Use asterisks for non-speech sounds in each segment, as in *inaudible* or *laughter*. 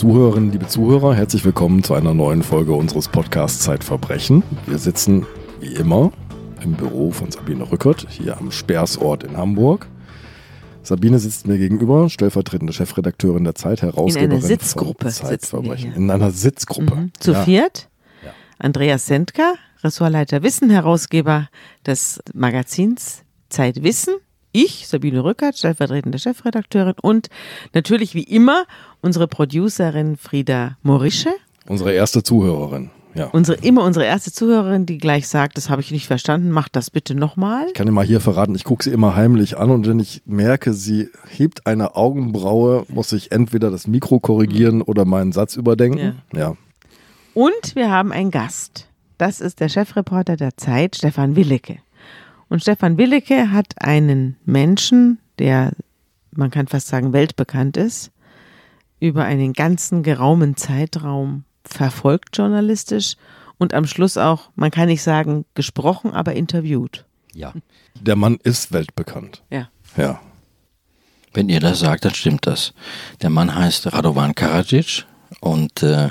liebe Zuhörerinnen, liebe Zuhörer, herzlich willkommen zu einer neuen Folge unseres Podcasts Zeitverbrechen. Wir sitzen wie immer im Büro von Sabine Rückert hier am Speersort in Hamburg. Sabine sitzt mir gegenüber, stellvertretende Chefredakteurin der Zeit, Herausgeberin in einer Sitzgruppe von Zeitverbrechen. In einer Sitzgruppe. Mhm. Zu ja. viert? Ja. Andreas Sendker, Ressortleiter Wissen, Herausgeber des Magazins Zeit Wissen. Ich, Sabine Rückert, stellvertretende Chefredakteurin und natürlich wie immer unsere Producerin Frieda Morische. Unsere erste Zuhörerin. Ja. Unsere, immer unsere erste Zuhörerin, die gleich sagt, das habe ich nicht verstanden, mach das bitte nochmal. Ich kann dir mal hier verraten, ich gucke sie immer heimlich an und wenn ich merke, sie hebt eine Augenbraue, muss ich entweder das Mikro korrigieren oder meinen Satz überdenken. Ja. ja. Und wir haben einen Gast. Das ist der Chefreporter der Zeit, Stefan Willecke. Und Stefan Willecke hat einen Menschen, der, man kann fast sagen, weltbekannt ist, über einen ganzen geraumen Zeitraum verfolgt journalistisch und am Schluss auch, man kann nicht sagen gesprochen, aber interviewt. Ja. Der Mann ist weltbekannt. Ja. Ja. Wenn ihr das sagt, dann stimmt das. Der Mann heißt Radovan Karadzic und äh,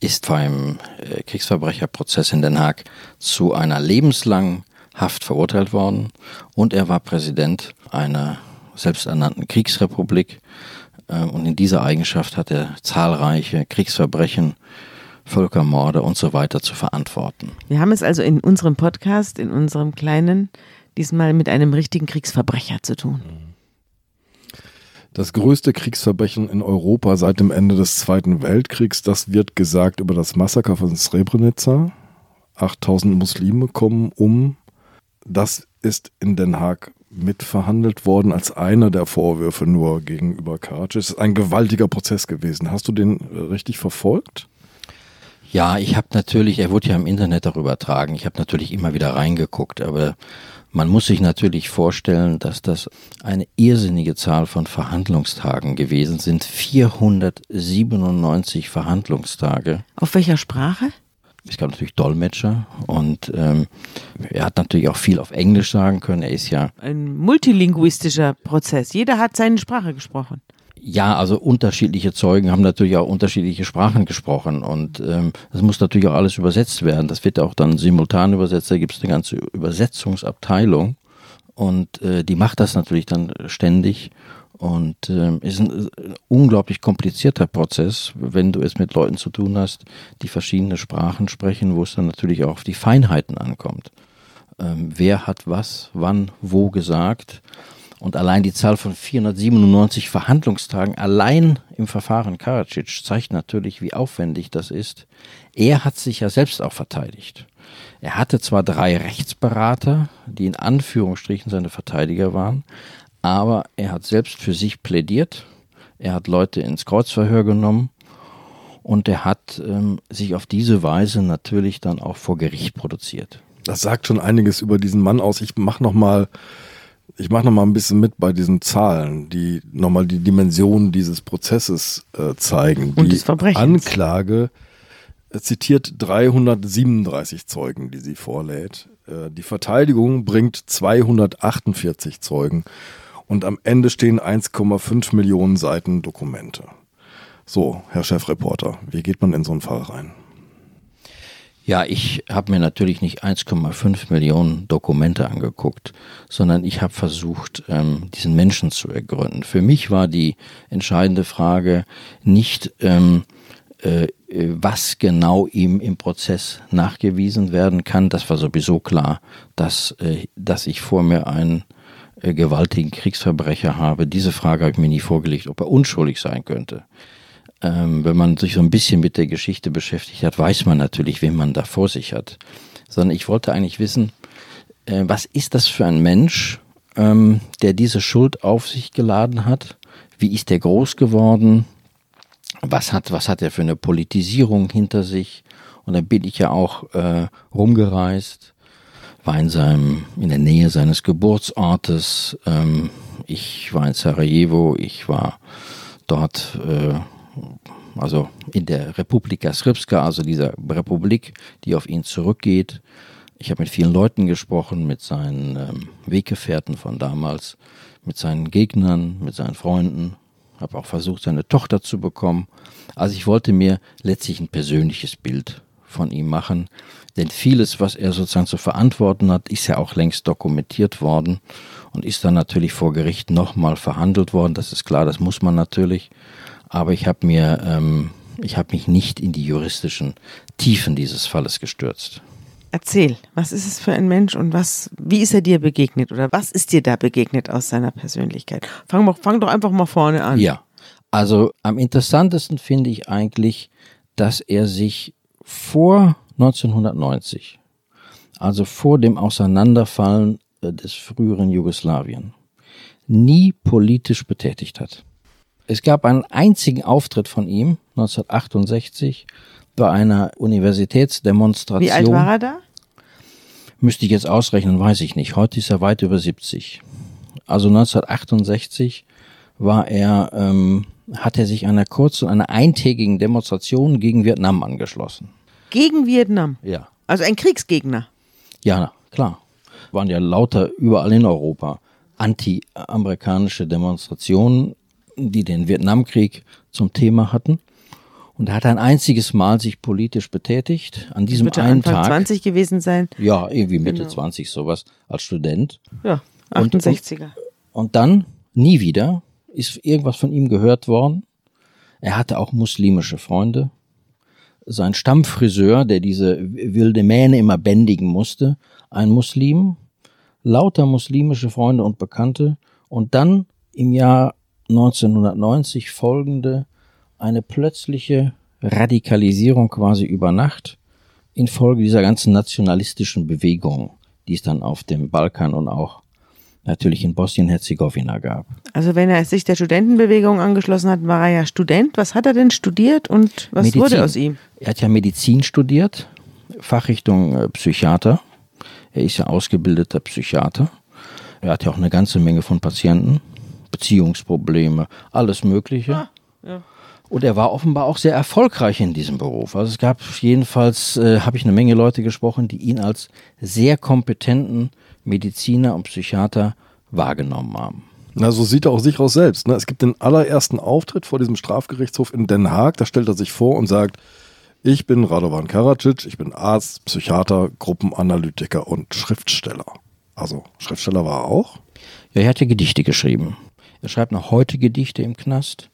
ist beim äh, Kriegsverbrecherprozess in Den Haag zu einer lebenslangen Haft verurteilt worden und er war Präsident einer selbsternannten Kriegsrepublik äh, und in dieser Eigenschaft hat er zahlreiche Kriegsverbrechen Völkermorde und so weiter zu verantworten. Wir haben es also in unserem Podcast, in unserem kleinen, diesmal mit einem richtigen Kriegsverbrecher zu tun. Das größte Kriegsverbrechen in Europa seit dem Ende des Zweiten Weltkriegs, das wird gesagt über das Massaker von Srebrenica. 8000 Muslime kommen um. Das ist in Den Haag mitverhandelt worden als einer der Vorwürfe nur gegenüber Karadzic. Es ist ein gewaltiger Prozess gewesen. Hast du den äh, richtig verfolgt? Ja, ich habe natürlich, er wurde ja im Internet auch übertragen, ich habe natürlich immer wieder reingeguckt, aber man muss sich natürlich vorstellen, dass das eine irrsinnige Zahl von Verhandlungstagen gewesen sind. 497 Verhandlungstage. Auf welcher Sprache? Es gab natürlich Dolmetscher und ähm, er hat natürlich auch viel auf Englisch sagen können. Er ist ja ein multilinguistischer Prozess. Jeder hat seine Sprache gesprochen. Ja, also unterschiedliche Zeugen haben natürlich auch unterschiedliche Sprachen gesprochen und ähm, das muss natürlich auch alles übersetzt werden. Das wird auch dann simultan übersetzt. Da gibt es eine ganze Übersetzungsabteilung und äh, die macht das natürlich dann ständig und äh, ist ein äh, unglaublich komplizierter Prozess, wenn du es mit Leuten zu tun hast, die verschiedene Sprachen sprechen, wo es dann natürlich auch auf die Feinheiten ankommt. Ähm, wer hat was, wann, wo gesagt? Und allein die Zahl von 497 Verhandlungstagen allein im Verfahren Karadzic zeigt natürlich, wie aufwendig das ist. Er hat sich ja selbst auch verteidigt. Er hatte zwar drei Rechtsberater, die in Anführungsstrichen seine Verteidiger waren, aber er hat selbst für sich plädiert. Er hat Leute ins Kreuzverhör genommen und er hat ähm, sich auf diese Weise natürlich dann auch vor Gericht produziert. Das sagt schon einiges über diesen Mann aus. Ich mache noch mal ich mache noch mal ein bisschen mit bei diesen Zahlen, die nochmal die Dimension dieses Prozesses äh, zeigen. Und die. Anklage äh, zitiert 337 Zeugen, die sie vorlädt. Äh, die Verteidigung bringt 248 Zeugen und am Ende stehen 1,5 Millionen Seiten Dokumente. So, Herr Chefreporter, wie geht man in so einen Fall rein? Ja, ich habe mir natürlich nicht 1,5 Millionen Dokumente angeguckt, sondern ich habe versucht, ähm, diesen Menschen zu ergründen. Für mich war die entscheidende Frage nicht, ähm, äh, was genau ihm im Prozess nachgewiesen werden kann. Das war sowieso klar, dass, äh, dass ich vor mir einen äh, gewaltigen Kriegsverbrecher habe. Diese Frage habe ich mir nie vorgelegt, ob er unschuldig sein könnte ähm, wenn man sich so ein bisschen mit der Geschichte beschäftigt hat, weiß man natürlich, wen man da vor sich hat. Sondern ich wollte eigentlich wissen, äh, was ist das für ein Mensch, ähm, der diese Schuld auf sich geladen hat? Wie ist der groß geworden? Was hat, was hat er für eine Politisierung hinter sich? Und dann bin ich ja auch äh, rumgereist, war in seinem, in der Nähe seines Geburtsortes. Ähm, ich war in Sarajevo, ich war dort äh, also in der Republika Srpska, also dieser Republik, die auf ihn zurückgeht. Ich habe mit vielen Leuten gesprochen, mit seinen ähm, Weggefährten von damals, mit seinen Gegnern, mit seinen Freunden. habe auch versucht, seine Tochter zu bekommen. Also ich wollte mir letztlich ein persönliches Bild von ihm machen, denn vieles, was er sozusagen zu verantworten hat, ist ja auch längst dokumentiert worden und ist dann natürlich vor Gericht nochmal verhandelt worden. Das ist klar, das muss man natürlich. Aber ich habe mir, ähm, ich habe mich nicht in die juristischen Tiefen dieses Falles gestürzt. Erzähl, was ist es für ein Mensch und was, wie ist er dir begegnet oder was ist dir da begegnet aus seiner Persönlichkeit? Fang, fang doch einfach mal vorne an. Ja, also am interessantesten finde ich eigentlich, dass er sich vor 1990, also vor dem Auseinanderfallen äh, des früheren Jugoslawien, nie politisch betätigt hat. Es gab einen einzigen Auftritt von ihm 1968 bei einer Universitätsdemonstration. Wie alt war er da? Müsste ich jetzt ausrechnen, weiß ich nicht. Heute ist er weit über 70. Also 1968 war er, ähm, hat er sich einer kurzen, einer eintägigen Demonstration gegen Vietnam angeschlossen. Gegen Vietnam? Ja. Also ein Kriegsgegner? Ja, klar. Waren ja lauter überall in Europa anti-amerikanische Demonstrationen, die den Vietnamkrieg zum Thema hatten. Und er hat ein einziges Mal sich politisch betätigt. An diesem Bitte einen Anfang Tag. 20 gewesen sein. Ja, irgendwie Mitte Genau. 20 sowas als Student. Ja, Und- 68er. Und dann nie wieder ist irgendwas von ihm gehört worden. Er hatte auch muslimische Freunde. Sein Stammfriseur, der diese wilde Mähne immer bändigen musste, ein Muslim, lauter muslimische Freunde und Bekannte. Und dann im Jahr 1990 folgende eine plötzliche Radikalisierung quasi über Nacht infolge dieser ganzen nationalistischen Bewegung, die es dann auf dem Balkan und auch natürlich in Bosnien-Herzegowina gab. Also wenn er sich der Studentenbewegung angeschlossen hat, war er ja Student. Was hat er denn studiert und was Medizin. wurde aus ihm? Er hat ja Medizin studiert, Fachrichtung äh, Psychiater. Er ist ja ausgebildeter Psychiater. Er hat ja auch eine ganze Menge von Patienten, Beziehungsprobleme, alles Mögliche. ja. Und er war offenbar auch sehr erfolgreich in diesem Beruf. Also es gab jedenfalls, äh, habe ich eine Menge Leute gesprochen, die ihn als sehr kompetenten Mediziner und Psychiater wahrgenommen haben. Na, so sieht er auch sich aus selbst. Ne? Es gibt den allerersten Auftritt vor diesem Strafgerichtshof in Den Haag. Da stellt er sich vor und sagt, ich bin Radovan Karadzic, ich bin Arzt, Psychiater, Gruppenanalytiker und Schriftsteller. Also Schriftsteller war er auch. Ja, er hat ja Gedichte geschrieben. Er schreibt noch heute Gedichte im Knast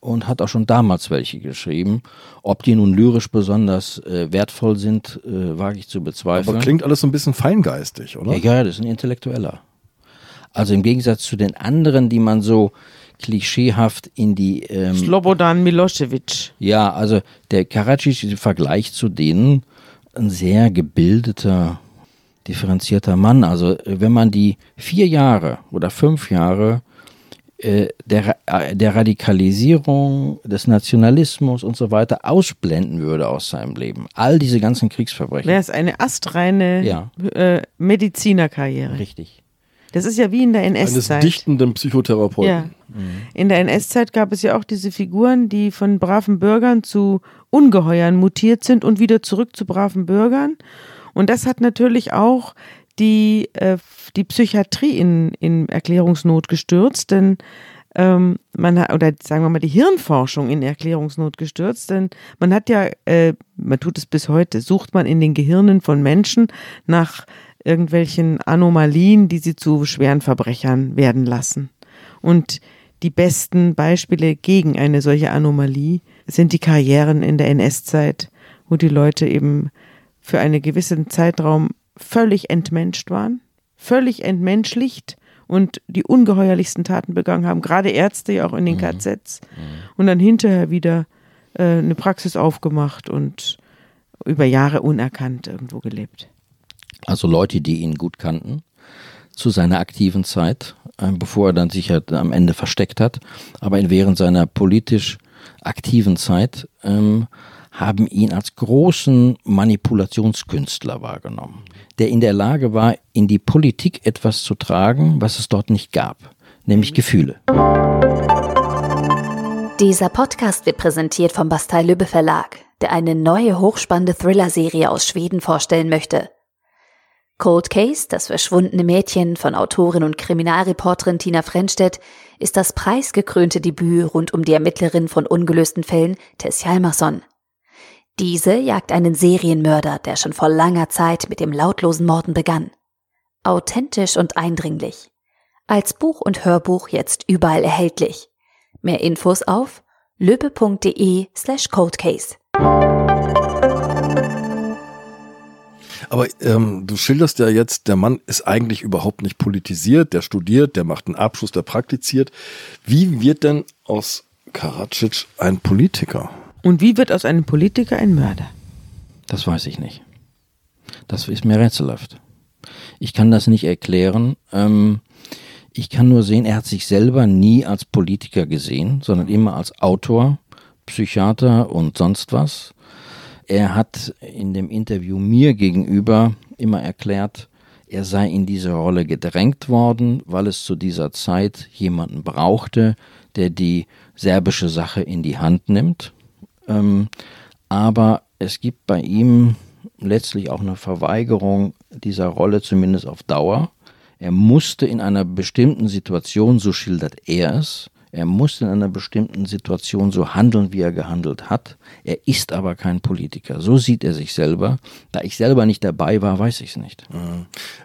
und hat auch schon damals welche geschrieben. Ob die nun lyrisch besonders äh, wertvoll sind, äh, wage ich zu bezweifeln. Aber klingt alles so ein bisschen feingeistig, oder? ja, ja, das ist ein Intellektueller. Also im Gegensatz zu den anderen, die man so klischeehaft in die ähm, Slobodan Milosevic. ja, also der Karadzic im Vergleich zu denen ein sehr gebildeter, differenzierter Mann. Also äh, wenn man die vier Jahre oder fünf Jahre äh, der, Ra- äh, der Radikalisierung, des Nationalismus und so weiter ausblenden würde aus seinem Leben, all diese ganzen Kriegsverbrechen. Wäre es eine astreine Ja. äh, Medizinerkarriere. Richtig. Das ist ja wie in der Eines NS-Zeit. dichtenden Psychotherapeuten. Ja. In der NS-Zeit gab es ja auch diese Figuren, die von braven Bürgern zu Ungeheuern mutiert sind und wieder zurück zu braven Bürgern. Und das hat natürlich auch die, äh, die Psychiatrie in, in Erklärungsnot gestürzt, denn ähm, man hat, oder sagen wir mal die Hirnforschung in Erklärungsnot gestürzt, denn man hat ja, äh, man tut es bis heute, sucht man in den Gehirnen von Menschen nach irgendwelchen Anomalien, die sie zu schweren Verbrechern werden lassen. Und die besten Beispiele gegen eine solche Anomalie sind die Karrieren in der NS-Zeit, wo die Leute eben für einen gewissen Zeitraum völlig entmenscht waren, völlig entmenschlicht und die ungeheuerlichsten Taten begangen haben, gerade Ärzte ja auch in den KZs und dann hinterher wieder äh, eine Praxis aufgemacht und über Jahre unerkannt irgendwo gelebt. Also Leute, die ihn gut kannten zu seiner aktiven Zeit, äh, bevor er dann sich halt am Ende versteckt hat. Aber in- während seiner politisch aktiven Zeit ähm, haben ihn als großen Manipulationskünstler wahrgenommen, der in der Lage war, in die Politik etwas zu tragen, was es dort nicht gab, nämlich Gefühle. Dieser Podcast wird präsentiert vom Bastei Lübbe Verlag, der eine neue hochspannende Thriller-Serie aus Schweden vorstellen möchte. Cold Case, das verschwundene Mädchen von Autorin und Kriminalreporterin Tina Frenstedt, ist das preisgekrönte Debüt rund um die Ermittlerin von ungelösten Fällen Tess Hjalmarsson. Diese jagt einen Serienmörder, der schon vor langer Zeit mit dem lautlosen Morden begann. Authentisch und eindringlich. Als Buch und Hörbuch jetzt überall erhältlich. Mehr Infos auf löbe.de slash coldcase. Aber ähm, du schilderst ja jetzt, der Mann ist eigentlich überhaupt nicht politisiert, der studiert, der macht einen Abschluss, der praktiziert. Wie wird denn aus Karadzic ein Politiker? Und wie wird aus einem Politiker ein Mörder? Das weiß ich nicht. Das ist mir rätselhaft. Ich kann das nicht erklären. Ähm, ich kann nur sehen, er hat sich selber nie als Politiker gesehen, sondern immer als Autor, Psychiater und sonst was. Er hat in dem Interview mir gegenüber immer erklärt, er sei in diese Rolle gedrängt worden, weil es zu dieser Zeit jemanden brauchte, der die serbische Sache in die Hand nimmt. Ähm, aber es gibt bei ihm letztlich auch eine Verweigerung dieser Rolle, zumindest auf Dauer. Er musste in einer bestimmten Situation, so schildert er es, er musste in einer bestimmten Situation so handeln, wie er gehandelt hat. Er ist aber kein Politiker. So sieht er sich selber. Da ich selber nicht dabei war, weiß ich es nicht.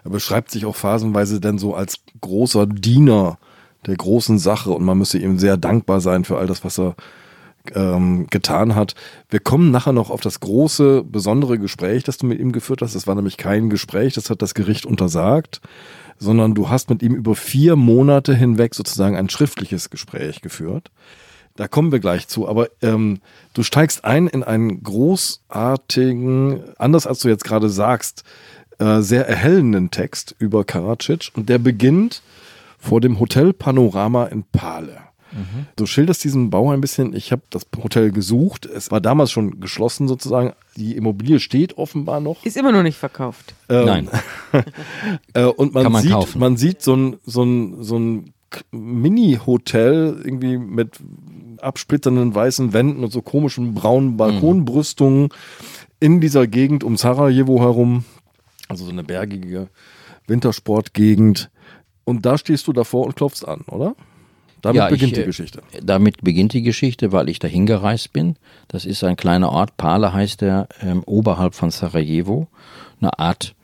Er beschreibt sich auch phasenweise dann so als großer Diener der großen Sache und man müsse ihm sehr dankbar sein für all das, was er ähm, getan hat. Wir kommen nachher noch auf das große, besondere Gespräch, das du mit ihm geführt hast. Das war nämlich kein Gespräch, das hat das Gericht untersagt sondern du hast mit ihm über vier Monate hinweg sozusagen ein schriftliches Gespräch geführt. Da kommen wir gleich zu, aber ähm, du steigst ein in einen großartigen, anders als du jetzt gerade sagst, äh, sehr erhellenden Text über Karadzic und der beginnt vor dem Hotel Panorama in Pale. Mhm. Du schilderst diesen Bau ein bisschen. Ich habe das Hotel gesucht. Es war damals schon geschlossen sozusagen. Die Immobilie steht offenbar noch. Ist immer noch nicht verkauft. Ähm, Nein. *laughs* äh, und man, man sieht, kaufen. man sieht so ein, so ein, so ein Mini-Hotel irgendwie mit absplitternden weißen Wänden und so komischen braunen Balkonbrüstungen mhm. in dieser Gegend um Sarajevo herum. Also so eine bergige Wintersportgegend. Und da stehst du davor und klopfst an, oder? Damit ja, beginnt ich, die äh, Geschichte. Damit beginnt die Geschichte, weil ich dahin gereist bin. Das ist ein kleiner Ort, Pale heißt der, ähm, oberhalb von Sarajevo. Eine Art,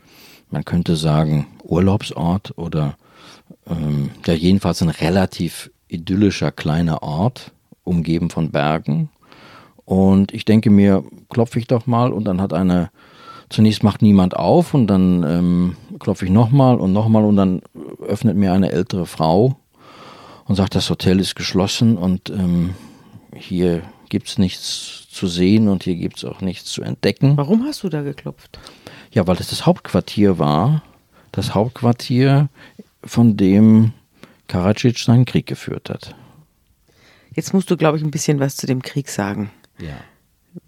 man könnte sagen, Urlaubsort oder ähm, ja, jedenfalls ein relativ idyllischer kleiner Ort, umgeben von Bergen. Und ich denke mir, klopfe ich doch mal und dann hat eine, zunächst macht niemand auf und dann ähm, klopfe ich nochmal und nochmal und dann öffnet mir eine ältere Frau und sagt, das Hotel ist geschlossen und ähm, hier gibt es nichts zu sehen und hier gibt es auch nichts zu entdecken. Warum hast du da geklopft? Ja, weil es das Hauptquartier war, das Hauptquartier, von dem Karadzic seinen Krieg geführt hat. Jetzt musst du, glaube ich, ein bisschen was zu dem Krieg sagen. Ja.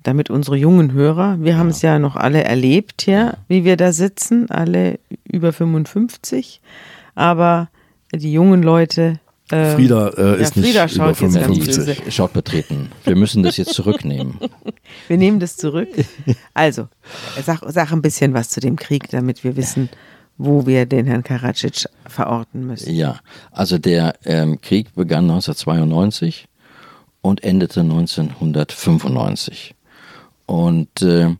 Damit unsere jungen Hörer, wir ja. haben es ja noch alle erlebt hier, ja. wie wir da sitzen, alle über 55, aber die jungen Leute ähm, Frieda äh, ist ja, Frieda nicht über 55. Schaut betreten. Wir müssen das jetzt zurücknehmen. *laughs* wir nehmen das zurück. Also, sag, sag ein bisschen was zu dem Krieg, damit wir wissen, wo wir den Herrn Karadzic verorten müssen. Ja, also der ähm, Krieg begann 1992 und endete 1995. Und äh,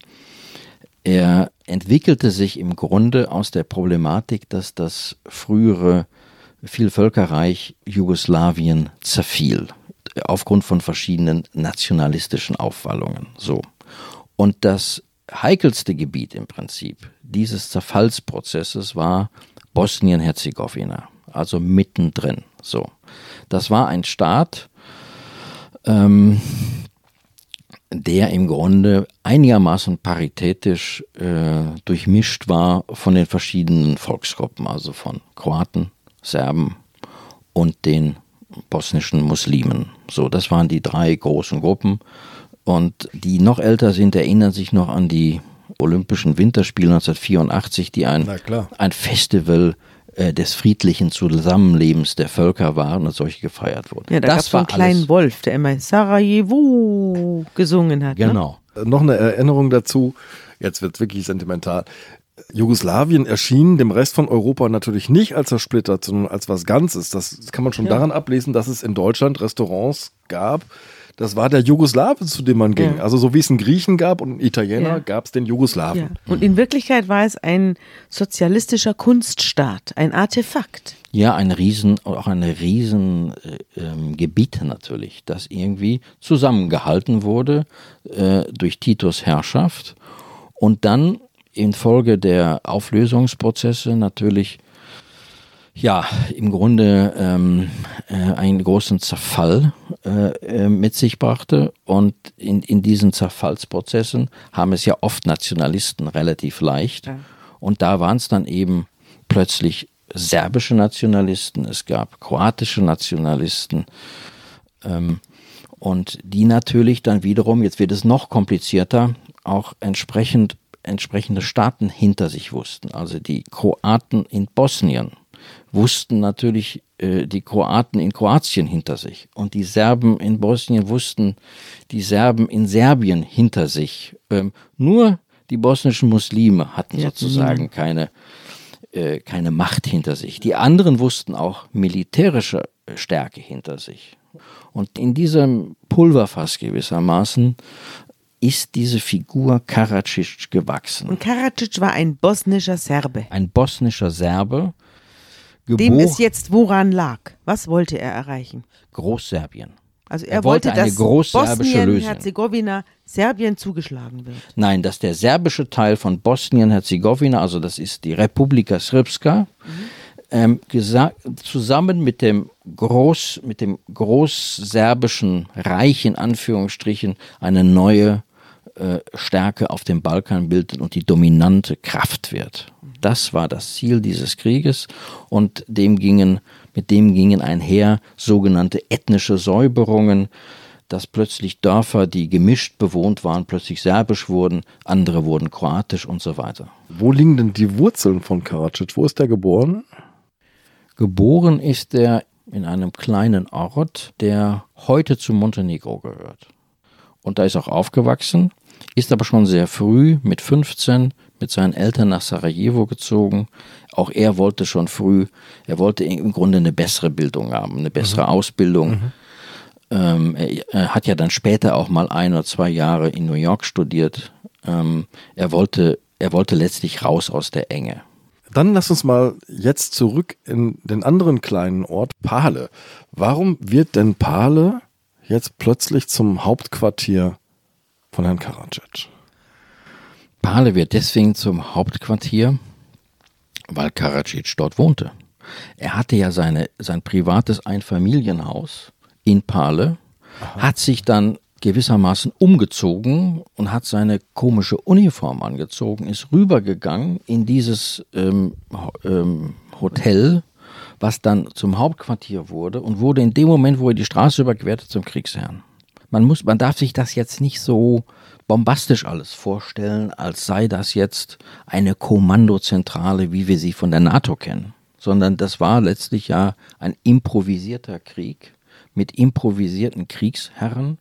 er entwickelte sich im Grunde aus der Problematik, dass das frühere Vielvölkerreich Jugoslawien zerfiel aufgrund von verschiedenen nationalistischen Aufwallungen. So. Und das heikelste Gebiet im Prinzip dieses Zerfallsprozesses war Bosnien-Herzegowina, also mittendrin. So. Das war ein Staat, ähm, der im Grunde einigermaßen paritätisch äh, durchmischt war von den verschiedenen Volksgruppen, also von Kroaten, Serben und den bosnischen Muslimen. So, das waren die drei großen Gruppen. Und die noch älter sind, erinnern sich noch an die Olympischen Winterspiele 1984, die ein, ein Festival äh, des friedlichen Zusammenlebens der Völker waren und solche gefeiert wurden. Ja, da gab es einen kleinen Wolf, der immer Sarajevo gesungen hat. Ne? Genau. Ne? Noch eine Erinnerung dazu, jetzt wird es wirklich sentimental Jugoslawien erschien dem Rest von Europa natürlich nicht als zersplittert, sondern als was Ganzes. Das kann man schon ja. daran ablesen, dass es in Deutschland Restaurants gab. Das war der Jugoslawe, zu dem man ging. Ja. Also so wie es einen Griechen gab und einen Italiener, ja. gab es den Jugoslawen. Und in Wirklichkeit war es ein sozialistischer Kunststaat, ein Artefakt. Ja, ein Riesen, auch ein Riesengebiet äh, ähm, natürlich, das irgendwie zusammengehalten wurde äh, durch Titos Herrschaft und dann infolge der Auflösungsprozesse natürlich ja im Grunde ähm, äh, einen großen Zerfall äh, äh, mit sich brachte und in, in diesen Zerfallsprozessen haben es ja oft Nationalisten relativ leicht ja. und da waren es dann eben plötzlich serbische Nationalisten, es gab kroatische Nationalisten ähm, und die natürlich dann wiederum, jetzt wird es noch komplizierter, auch entsprechend entsprechende Staaten hinter sich wussten. Also die Kroaten in Bosnien wussten natürlich äh, die Kroaten in Kroatien hinter sich und die Serben in Bosnien wussten die Serben in Serbien hinter sich. Ähm, nur die bosnischen Muslime hatten ja, sozusagen mh. keine äh, keine Macht hinter sich. Die anderen wussten auch militärische Stärke hinter sich. Und in diesem Pulverfass gewissermaßen ist diese Figur Karadzic gewachsen. Und Karadzic war ein bosnischer Serbe. Ein bosnischer Serbe. Dem es jetzt woran lag. Was wollte er erreichen? Großserbien. Also er, er wollte, wollte, dass Bosnien-Herzegowina Serbien zugeschlagen wird. Nein, dass der serbische Teil von Bosnien-Herzegowina, also das ist die Republika Srpska, mhm. ähm, zusammen mit dem Groß, mit dem großserbischen Reich in Anführungsstrichen eine neue äh, Stärke auf dem Balkan bildet und die dominante Kraft wird. Das war das Ziel dieses Krieges und dem gingen mit dem gingen einher sogenannte ethnische Säuberungen, dass plötzlich Dörfer, die gemischt bewohnt waren, plötzlich serbisch wurden, andere wurden kroatisch und so weiter. Wo liegen denn die Wurzeln von Karadzic? Wo ist er geboren? Geboren ist er in einem kleinen Ort, der heute zu Montenegro gehört. Und da ist auch aufgewachsen, ist aber schon sehr früh mit 15 mit seinen Eltern nach Sarajevo gezogen. Auch er wollte schon früh, er wollte im Grunde eine bessere Bildung haben, eine bessere mhm. Ausbildung. Mhm. Ähm, er, er, hat ja dann später auch mal ein oder zwei Jahre in New York studiert. Ähm, er, wollte, er wollte letztlich raus aus der Enge. Dann lass uns mal jetzt zurück in den anderen kleinen Ort, Pale. Warum wird denn Pale jetzt plötzlich zum Hauptquartier von Herrn Karadzic? Pale wird deswegen zum Hauptquartier, weil Karadzic dort wohnte. Er hatte ja seine, sein privates Einfamilienhaus in Pale, Aha. hat sich dann gewissermaßen umgezogen und hat seine komische Uniform angezogen, ist rübergegangen in dieses ähm, ähm, Hotel, was dann zum Hauptquartier wurde und wurde in dem Moment, wo er die Straße überquerte, zum Kriegsherrn. Man muss, man darf sich das jetzt nicht so bombastisch alles vorstellen, als sei das jetzt eine Kommandozentrale, wie wir sie von der NATO kennen, sondern das war letztlich ja ein improvisierter Krieg mit improvisierten Kriegsherren.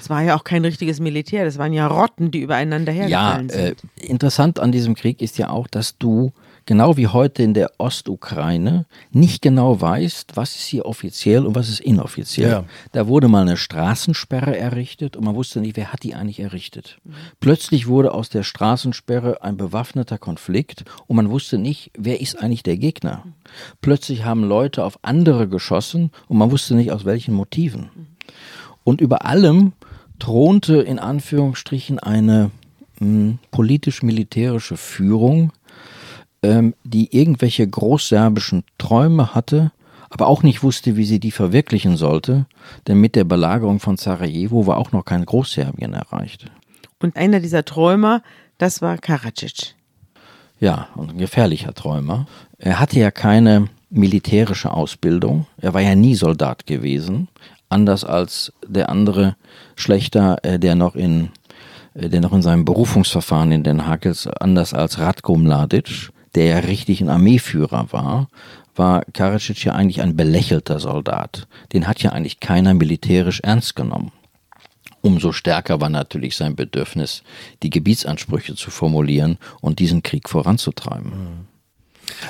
Es war ja auch kein richtiges Militär, das waren ja Rotten, die übereinander hergefallen ja, sind. Äh, interessant an diesem Krieg ist ja auch, dass du genau wie heute in der Ostukraine, nicht genau weißt, was ist hier offiziell und was ist inoffiziell. Ja. Da wurde mal eine Straßensperre errichtet und man wusste nicht, wer hat die eigentlich errichtet. Mhm. Plötzlich wurde aus der Straßensperre ein bewaffneter Konflikt und man wusste nicht, wer ist eigentlich der Gegner. Mhm. Plötzlich haben Leute auf andere geschossen und man wusste nicht, aus welchen Motiven. Mhm. Und über allem thronte in Anführungsstrichen eine hm, politisch-militärische Führung, ähm, die irgendwelche großserbischen Träume hatte, aber auch nicht wusste, wie sie die verwirklichen sollte, denn mit der Belagerung von Sarajevo war auch noch kein Großserbien erreicht. Und einer dieser Träumer, das war Karadzic. Ja, und ein gefährlicher Träumer. Er hatte ja keine militärische Ausbildung. Er war ja nie Soldat gewesen, anders als der andere Schlechter, äh, der noch in äh, der noch in seinem Berufungsverfahren in Den Haag ist, anders als Ratko Mladic, der ja richtig ein Armeeführer war, war Karadzic ja eigentlich ein belächelter Soldat. Den hat ja eigentlich keiner militärisch ernst genommen. Umso stärker war natürlich sein Bedürfnis, die Gebietsansprüche zu formulieren und diesen Krieg voranzutreiben.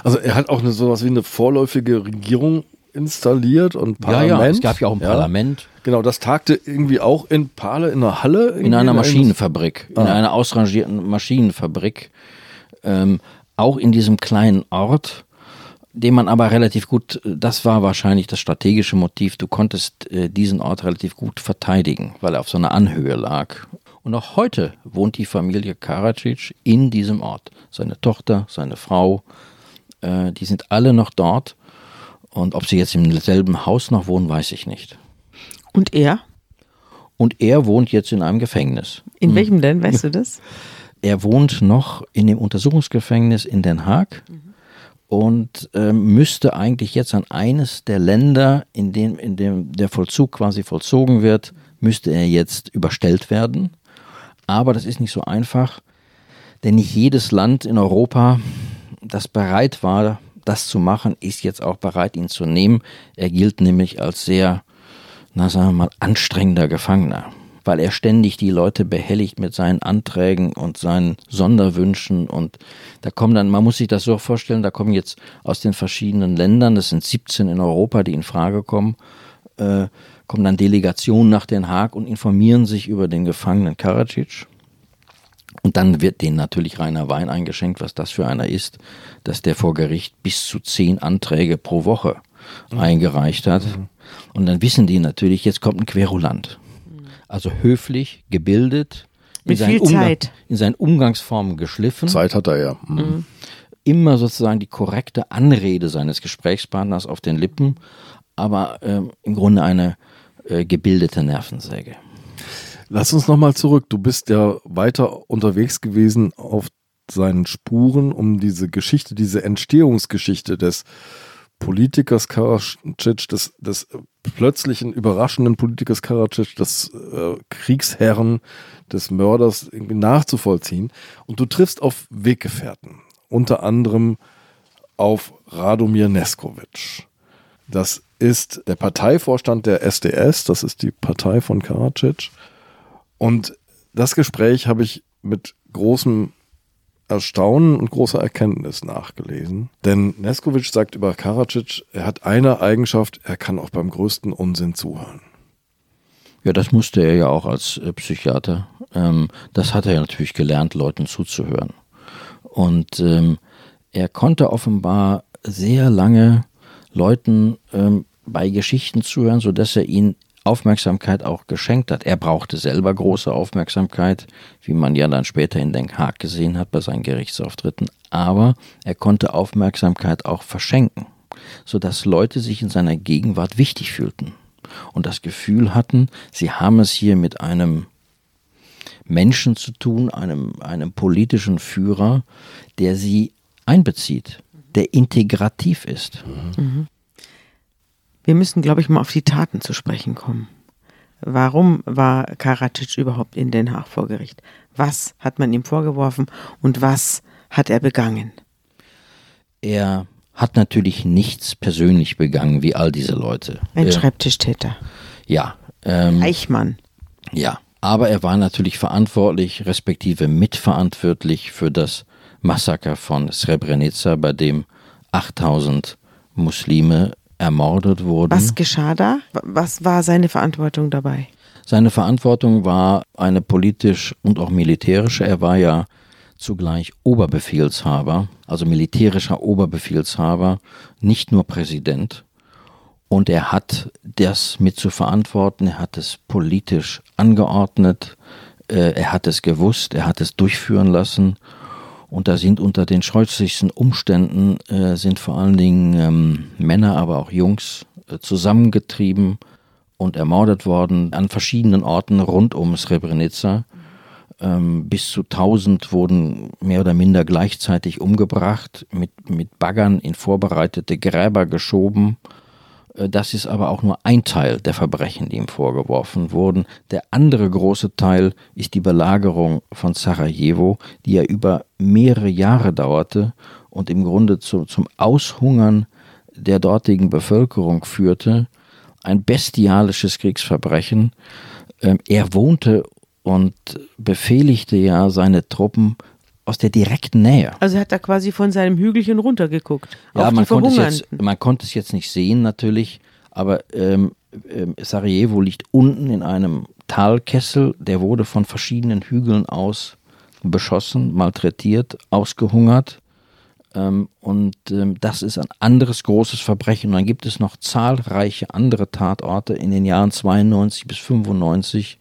Also er hat auch eine, sowas wie eine vorläufige Regierung installiert und Parlament. Ja, ja, es gab ja auch ein Ja. Parlament Genau, das tagte irgendwie auch in Pale in einer Halle. in einer? Maschinenfabrik, in Ah. einer ausrangierten Maschinenfabrik, ähm, auch in diesem kleinen Ort, den man aber relativ gut, das war wahrscheinlich das strategische Motiv, du konntest äh, diesen Ort relativ gut verteidigen, weil er auf so einer Anhöhe lag. Und auch heute wohnt die Familie Karadzic in diesem Ort. Seine Tochter, seine Frau, äh, die sind alle noch dort. Und ob sie jetzt im selben Haus noch wohnen, weiß ich nicht. Und er? Und er wohnt jetzt in einem Gefängnis. In welchem denn, weißt du das? *laughs* Er wohnt noch in dem Untersuchungsgefängnis in Den Haag und ähm, müsste eigentlich jetzt an eines der Länder, in dem, in dem der Vollzug quasi vollzogen wird, müsste er jetzt überstellt werden. Aber das ist nicht so einfach, denn nicht jedes Land in Europa, das bereit war, das zu machen, ist jetzt auch bereit, ihn zu nehmen. Er gilt nämlich als sehr, na sagen wir mal, anstrengender Gefangener, weil er ständig die Leute behelligt mit seinen Anträgen und seinen Sonderwünschen und da kommen dann, man muss sich das so vorstellen, da kommen jetzt aus den verschiedenen Ländern, das sind 17 in Europa, die in Frage kommen, äh, kommen dann Delegationen nach Den Haag und informieren sich über den Gefangenen Karadzic. Und dann wird denen natürlich reiner Wein eingeschenkt, was das für einer ist, dass der vor Gericht bis zu zehn Anträge pro Woche eingereicht hat. Und dann wissen die natürlich, jetzt kommt ein Querulant. Also höflich, gebildet, in Mit seinen, viel Umgang- Zeit. in seinen Umgangsformen geschliffen Zeit hat er ja. Mhm. immer sozusagen die korrekte Anrede seines Gesprächspartners auf den Lippen, aber ähm, im Grunde eine äh, gebildete Nervensäge. Lass uns nochmal zurück. Du bist ja weiter unterwegs gewesen auf seinen Spuren, um diese Geschichte, diese Entstehungsgeschichte des Politikers Karadzic, des, des plötzlichen überraschenden Politikers Karadzic, des äh, Kriegsherren, des Mörders irgendwie nachzuvollziehen. Und du triffst auf Weggefährten, unter anderem auf Radomir Neskovic. Das ist der Parteivorstand der SDS, das ist die Partei von Karadzic. Und das Gespräch habe ich mit großem Erstaunen und großer Erkenntnis nachgelesen. Denn Neskovic sagt über Karadzic, er hat eine Eigenschaft, er kann auch beim größten Unsinn zuhören. Ja, das musste er ja auch als äh, Psychiater. Ähm, das hat er ja natürlich gelernt, Leuten zuzuhören. Und ähm, er konnte offenbar sehr lange Leuten ähm, bei Geschichten zuhören, sodass er ihnen Aufmerksamkeit auch geschenkt hat. Er brauchte selber große Aufmerksamkeit, wie man ja dann später in Den Haag gesehen hat bei seinen Gerichtsauftritten. Aber er konnte Aufmerksamkeit auch verschenken, sodass Leute sich in seiner Gegenwart wichtig fühlten und das Gefühl hatten, sie haben es hier mit einem Menschen zu tun, einem, einem politischen Führer, der sie einbezieht, der integrativ ist. Wir müssen, glaube ich, mal auf die Taten zu sprechen kommen. Warum war Karadzic überhaupt in Den Haag vor Gericht? Was hat man ihm vorgeworfen und was hat er begangen? Er hat natürlich nichts persönlich begangen, wie all diese Leute. Ein Äh, Schreibtischtäter. ja, ähm, Eichmann. ja. Aber er war natürlich verantwortlich, respektive mitverantwortlich für das Massaker von Srebrenica, bei dem 8000 Muslime ermordet wurden. Was geschah da? Was war seine Verantwortung dabei? Seine Verantwortung war eine politisch und auch militärische. Er war ja zugleich Oberbefehlshaber, also militärischer Oberbefehlshaber, nicht nur Präsident. Und er hat das mit zu verantworten, er hat es politisch angeordnet, äh, er hat es gewusst, er hat es durchführen lassen. Und da sind unter den scheußlichsten Umständen, äh, sind vor allen Dingen ähm, Männer, aber auch Jungs äh, zusammengetrieben und ermordet worden an verschiedenen Orten rund um Srebrenica. Ähm, bis zu 1000 wurden mehr oder minder gleichzeitig umgebracht, mit, mit Baggern in vorbereitete Gräber geschoben. Äh, Das ist aber auch nur ein Teil der Verbrechen, die ihm vorgeworfen wurden. Der andere große Teil ist die Belagerung von Sarajevo, die ja über mehrere Jahre dauerte und im Grunde zu, zum Aushungern der dortigen Bevölkerung führte. Ein bestialisches Kriegsverbrechen, ähm, er wohnte und befehligte ja seine Truppen aus der direkten Nähe. Also hat er quasi von seinem Hügelchen runtergeguckt. Ja, man konnte, jetzt, man konnte, es jetzt nicht sehen natürlich, aber ähm, ähm, Sarajevo liegt unten in einem Talkessel, der wurde von verschiedenen Hügeln aus beschossen, malträtiert, ausgehungert. Ähm, und ähm, das ist ein anderes großes Verbrechen. Und dann gibt es noch zahlreiche andere Tatorte in den Jahren 92 bis 95,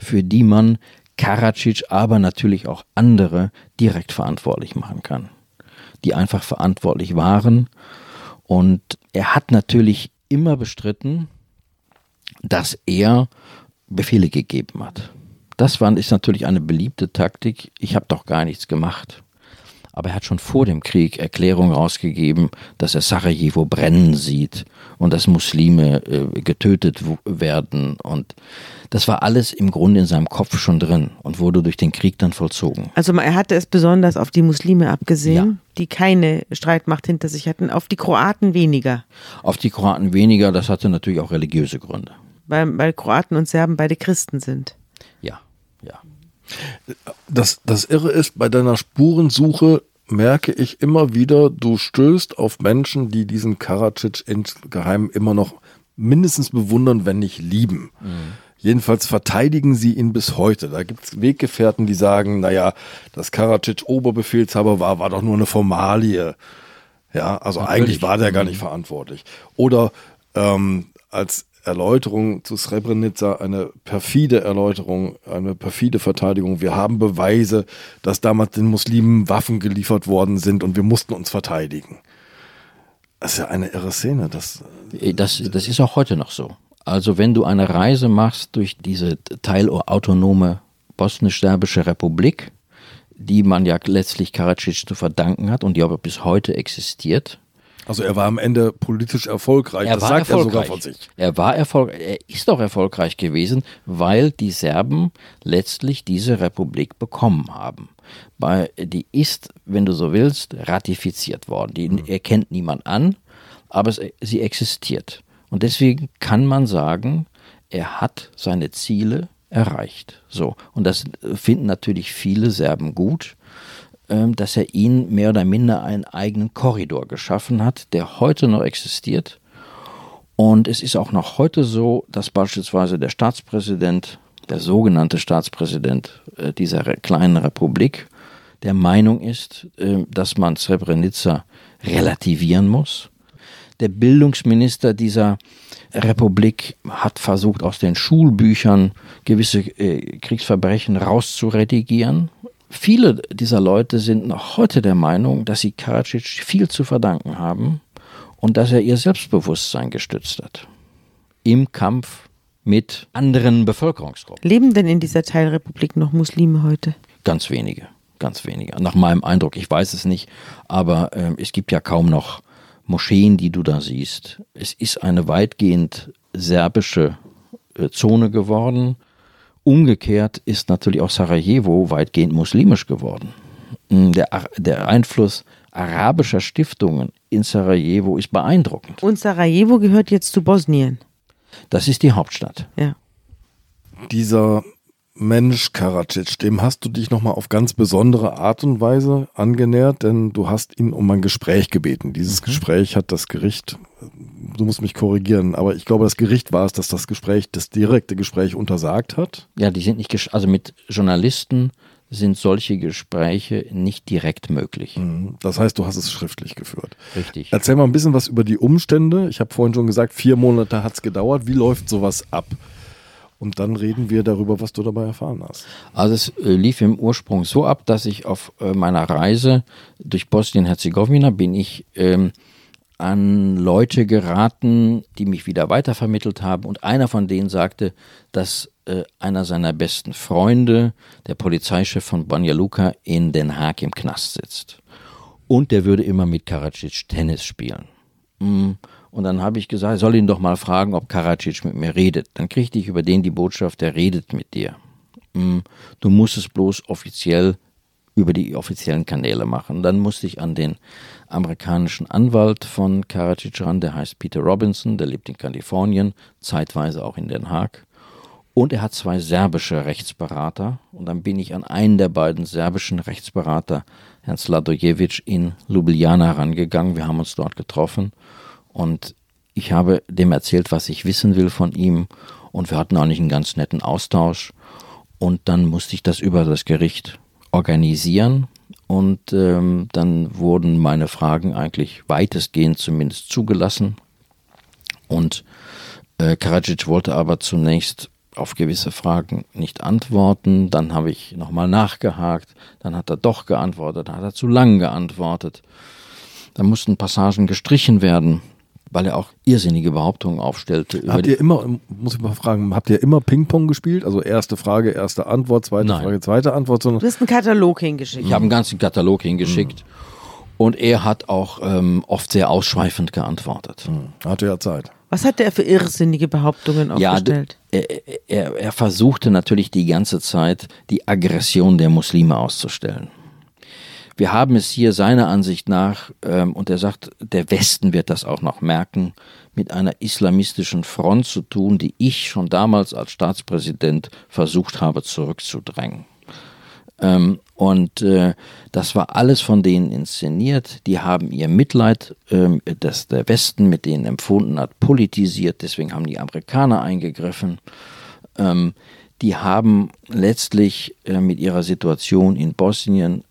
für die man Karadzic, aber natürlich auch andere direkt verantwortlich machen kann, die einfach verantwortlich waren. Und er hat natürlich immer bestritten, dass er Befehle gegeben hat. Das war, ist natürlich eine beliebte Taktik. Ich habe doch gar nichts gemacht. Aber er hat schon vor dem Krieg Erklärungen rausgegeben, dass er Sarajevo brennen sieht und dass Muslime äh, getötet werden. Und das war alles im Grunde in seinem Kopf schon drin und wurde durch den Krieg dann vollzogen. Also er hatte es besonders auf die Muslime abgesehen, ja. die keine Streitmacht hinter sich hatten, auf die Kroaten weniger. Auf die Kroaten weniger, das hatte natürlich auch religiöse Gründe. Weil, weil Kroaten und Serben beide Christen sind. Ja, ja. Das, das Irre ist, bei deiner Spurensuche merke ich immer wieder, du stößt auf Menschen, die diesen Karadzic insgeheim immer noch mindestens bewundern, wenn nicht lieben. Mhm. Jedenfalls verteidigen sie ihn bis heute. Da gibt es Weggefährten, die sagen, naja, dass Karadzic Oberbefehlshaber war, war doch nur eine Formalie. Ja, also Natürlich. eigentlich war der gar nicht mhm. verantwortlich. Oder ähm, als Erläuterung zu Srebrenica, eine perfide Erläuterung, eine perfide Verteidigung. Wir haben Beweise, dass damals den Muslimen Waffen geliefert worden sind und wir mussten uns verteidigen. Das ist ja eine irre Szene. Das, äh, das, das ist auch heute noch so. Also wenn du eine Reise machst durch diese teilautonome bosnisch-serbische Republik, die man ja letztlich Karadzic zu verdanken hat und die aber bis heute existiert, also er war am Ende politisch erfolgreich. Er das sagt er sogar von sich. Er war erfolgreich, er ist auch erfolgreich gewesen, weil die Serben letztlich diese Republik bekommen haben. Bei, die ist, wenn du so willst, ratifiziert worden. Die mhm. erkennt niemand an, aber es, sie existiert. Und deswegen kann man sagen, er hat seine Ziele erreicht. So. Und das finden natürlich viele Serben gut. Ähm, dass er ihnen mehr oder minder einen eigenen Korridor geschaffen hat, der heute noch existiert. Und es ist auch noch heute so, dass beispielsweise der Staatspräsident, der sogenannte Staatspräsident äh, dieser kleinen Republik, der Meinung ist, äh, dass man Srebrenica relativieren muss. Der Bildungsminister dieser Republik hat versucht, aus den Schulbüchern gewisse äh, Kriegsverbrechen rauszuredigieren Viele dieser Leute sind noch heute der Meinung, dass sie Karadzic viel zu verdanken haben und dass er ihr Selbstbewusstsein gestützt hat. Im Kampf mit anderen Bevölkerungsgruppen. Leben denn in dieser Teilrepublik noch Muslime heute? Ganz wenige, ganz wenige. Nach meinem Eindruck, ich weiß es nicht, aber äh, es gibt ja kaum noch Moscheen, die du da siehst. Es ist eine weitgehend serbische äh, Zone geworden. Umgekehrt ist natürlich auch Sarajevo weitgehend muslimisch geworden. Mm, der, der Einfluss arabischer Stiftungen in Sarajevo ist beeindruckend. Und Sarajevo gehört jetzt zu Bosnien. Das ist die Hauptstadt. Ja. Dieser Mensch Karadzic, dem hast du dich nochmal auf ganz besondere Art und Weise angenähert, denn du hast ihn um ein Gespräch gebeten. Dieses mhm. Gespräch hat das Gericht, du musst mich korrigieren, aber ich glaube, das Gericht war es, dass das Gespräch, das direkte Gespräch untersagt hat. Ja, die sind nicht, also mit Journalisten sind solche Gespräche nicht direkt möglich. Mhm. Das heißt, du hast es schriftlich geführt. Richtig. Erzähl mal ein bisschen was über die Umstände. Ich habe vorhin schon gesagt, vier Monate hat es gedauert. Wie läuft sowas ab? Und dann reden wir darüber, was du dabei erfahren hast. Also es äh, lief im Ursprung so ab, dass ich auf äh, meiner Reise durch Bosnien-Herzegowina bin ich ähm, an Leute geraten, die mich wieder weitervermittelt haben. Und einer von denen sagte, dass äh, einer seiner besten Freunde, der Polizeichef von Banja Luka, in Den Haag im Knast sitzt. Und der würde immer mit Karadzic Tennis spielen. Mm. Und dann habe ich gesagt, soll ihn doch mal fragen, ob Karadzic mit mir redet. Dann kriegte ich über den die Botschaft, der redet mit dir. Hm, du musst es bloß offiziell über die offiziellen Kanäle machen. Dann musste ich an den amerikanischen Anwalt von Karadzic ran, der heißt Peter Robinson, der lebt in Kalifornien, zeitweise auch in Den Haag. Und er hat zwei serbische Rechtsberater. Und dann bin ich an einen der beiden serbischen Rechtsberater, Herrn Sladojevic, in Ljubljana rangegangen. Wir haben uns dort getroffen. Und ich habe dem erzählt, was ich wissen will von ihm. Und wir hatten auch nicht einen ganz netten Austausch. Und dann musste ich das über das Gericht organisieren. Und ähm, dann wurden meine Fragen eigentlich weitestgehend zumindest zugelassen. Und äh, Karadzic wollte aber zunächst auf gewisse Fragen nicht antworten. Dann habe ich nochmal nachgehakt. Dann hat er doch geantwortet. Dann hat er zu lang geantwortet. Dann mussten Passagen gestrichen werden weil er auch irrsinnige Behauptungen aufstellte. habt ihr immer, muss ich mal fragen, habt ihr immer Ping-Pong gespielt? Also erste Frage, erste Antwort, zweite Nein. Frage, zweite Antwort? Du hast einen Katalog hingeschickt. Ich habe einen ganzen Katalog hingeschickt. Mhm. Und er hat auch ähm, oft sehr ausschweifend geantwortet. Mhm. Hatte ja Zeit. Was hat er für irrsinnige Behauptungen aufgestellt? Ja, er, er, er versuchte natürlich die ganze Zeit, die Aggression der Muslime auszustellen. Wir haben es hier seiner Ansicht nach, ähm, und er sagt, der Westen wird das auch noch merken, mit einer islamistischen Front zu tun, die ich schon damals als Staatspräsident versucht habe zurückzudrängen. Ähm, und äh, das war alles von denen inszeniert. Die haben ihr Mitleid, ähm, das der Westen mit denen empfunden hat, politisiert. Deswegen haben die Amerikaner eingegriffen. Ähm, die haben letztlich äh, mit ihrer Situation in Bosnien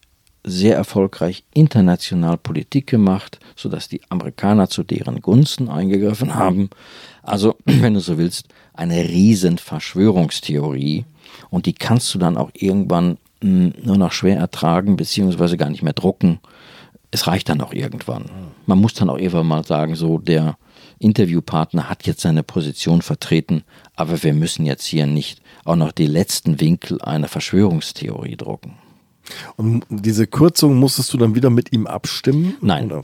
sehr erfolgreich international Politik gemacht, sodass die Amerikaner zu deren Gunsten eingegriffen haben. Also, *clears throat* wenn du so willst, eine riesen Verschwörungstheorie. Und die kannst du dann auch irgendwann hm, nur noch schwer ertragen, beziehungsweise gar nicht mehr drucken. Es reicht dann auch irgendwann. Man muss dann auch irgendwann mal sagen, so der Interviewpartner hat jetzt seine Position vertreten, aber wir müssen jetzt hier nicht auch noch die letzten Winkel einer Verschwörungstheorie drucken. Und diese Kürzung musstest du dann wieder mit ihm abstimmen? Nein. Oder?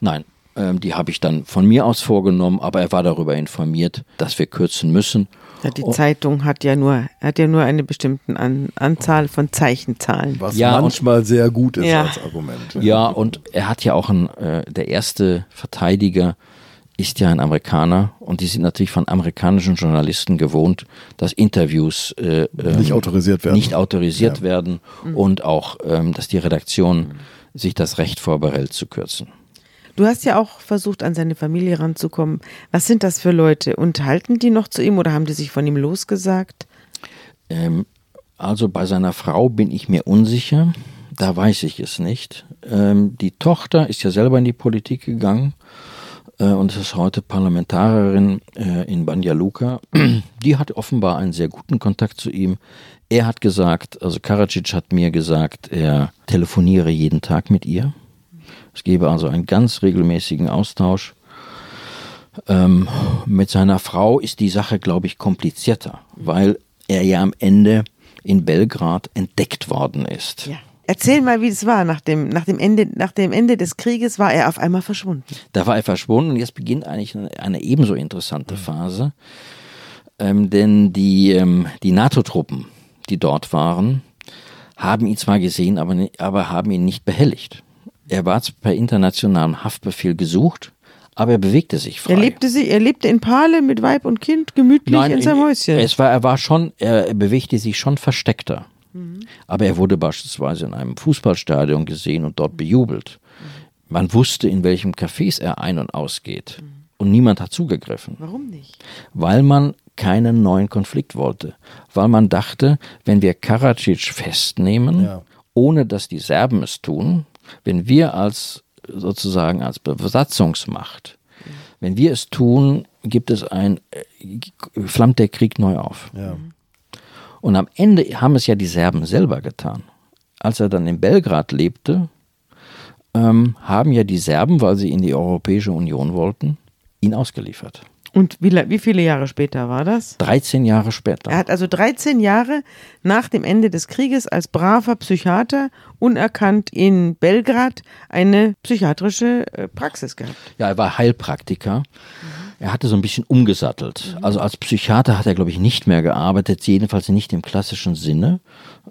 Nein. Ähm, die habe ich dann von mir aus vorgenommen, aber er war darüber informiert, dass wir kürzen müssen. Ja, die oh. Zeitung hat ja nur, hat ja nur eine bestimmte An Anzahl von Zeichenzahlen. Was ja, manchmal sehr gut ist ja. als Argument. Ja, und er hat ja auch ein, äh, der erste Verteidiger ist ja ein Amerikaner und die sind natürlich von amerikanischen Journalisten gewohnt, dass Interviews äh, nicht ähm, autorisiert werden, nicht autorisiert ja. werden mhm. und auch, ähm, dass die Redaktion sich das Recht vorbehält zu kürzen. Du hast ja auch versucht, an seine Familie ranzukommen. Was sind das für Leute? Und halten die noch zu ihm oder haben die sich von ihm losgesagt? Ähm, also bei seiner Frau bin ich mir unsicher. Da weiß ich es nicht. Ähm, die Tochter ist ja selber in die Politik gegangen und ist heute Parlamentarierin äh, in Banja Luka. *clears throat* Die hat offenbar einen sehr guten Kontakt zu ihm. Er hat gesagt, also Karadzic hat mir gesagt, er telefoniere jeden Tag mit ihr. Es gebe also einen ganz regelmäßigen Austausch. Ähm, mit seiner Frau ist die Sache, glaube ich, komplizierter, weil er ja am Ende in Belgrad entdeckt worden ist. Ja. Erzähl mal, wie es war. Nach dem, nach, dem Ende, nach dem Ende des Krieges war er auf einmal verschwunden. Da war er verschwunden und jetzt beginnt eigentlich eine, eine ebenso interessante mhm. Phase. Ähm, denn die, ähm, die NATO-Truppen, die dort waren, haben ihn zwar gesehen, aber, aber haben ihn nicht behelligt. Er war per internationalem Haftbefehl gesucht, aber er bewegte sich frei. Er lebte, sie, er lebte in Pale mit Weib und Kind gemütlich Nein, in seinem Häuschen. Es war, er war schon, er bewegte sich schon versteckter. Aber er wurde beispielsweise in einem Fußballstadion gesehen und dort bejubelt. Man wusste, in welchem Cafés er ein- und ausgeht. Und niemand hat zugegriffen. Warum nicht? Weil man keinen neuen Konflikt wollte. Weil man dachte, wenn wir Karadzic festnehmen, ja. ohne dass die Serben es tun, wenn wir als sozusagen als Besatzungsmacht, wenn wir es tun, gibt es ein, äh, flammt der Krieg neu auf. Ja. Und am Ende haben es ja die Serben selber getan. Als er dann in Belgrad lebte, ähm, haben ja die Serben, weil sie in die Europäische Union wollten, ihn ausgeliefert. Und wie, wie, viele Jahre später war das? 13 Jahre später. Er hat also 13 Jahre nach dem Ende des Krieges als braver Psychiater unerkannt in Belgrad eine psychiatrische äh, Praxis gehabt. Ja, er war Heilpraktiker. Er hatte so ein bisschen umgesattelt. Mhm. Also als Psychiater hat er, glaube ich, nicht mehr gearbeitet, jedenfalls nicht im klassischen Sinne.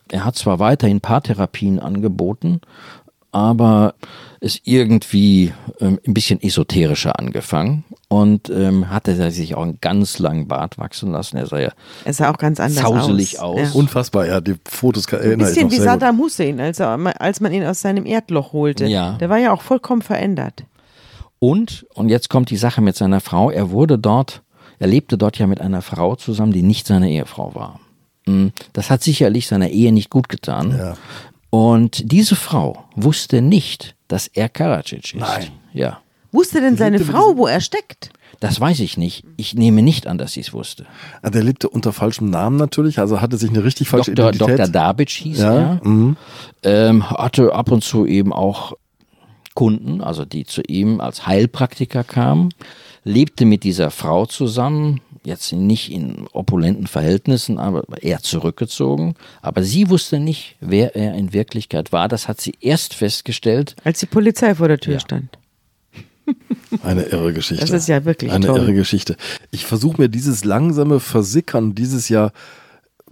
Er hat zwar weiterhin Paartherapien angeboten, aber ist irgendwie ähm, ein bisschen esoterischer angefangen und ähm, hatte sich auch einen ganz langen Bart wachsen lassen. Er sah ja Er sah auch ganz anders zauselig aus. aus. Ja. Unfassbar, ja, die Fotos Ein erinnere ich bisschen noch wie. Saddam Hussein, also als man ihn aus seinem Erdloch holte. Ja. Der war ja auch vollkommen verändert. Und, und jetzt kommt die Sache mit seiner Frau, er wurde dort, er lebte dort ja mit einer Frau zusammen, die nicht seine Ehefrau war. Mm, Das hat sicherlich seiner Ehe nicht gut getan. Ja. Und diese Frau wusste nicht, dass er Karadzic ist. Nein. Ja. Wusste denn seine Frau, wo er steckt? Das weiß ich nicht. Ich nehme nicht an, dass sie es wusste. Ah, Der lebte unter falschem Namen natürlich, also hatte sich eine richtig falsche Dr. Identität. Dr. Dabic hieß ja, er. mhm. ähm, hatte ab und zu eben auch Kunden, also die zu ihm als Heilpraktiker kamen, lebte mit dieser Frau zusammen, jetzt nicht in opulenten Verhältnissen, aber eher zurückgezogen. Aber sie wusste nicht, wer er in Wirklichkeit war. Das hat sie erst festgestellt. Als die Polizei vor der Tür Ja. stand. Eine irre Geschichte. Das ist ja wirklich Eine toll. irre Geschichte. Ich versuche mir dieses langsame Versickern dieses Jahr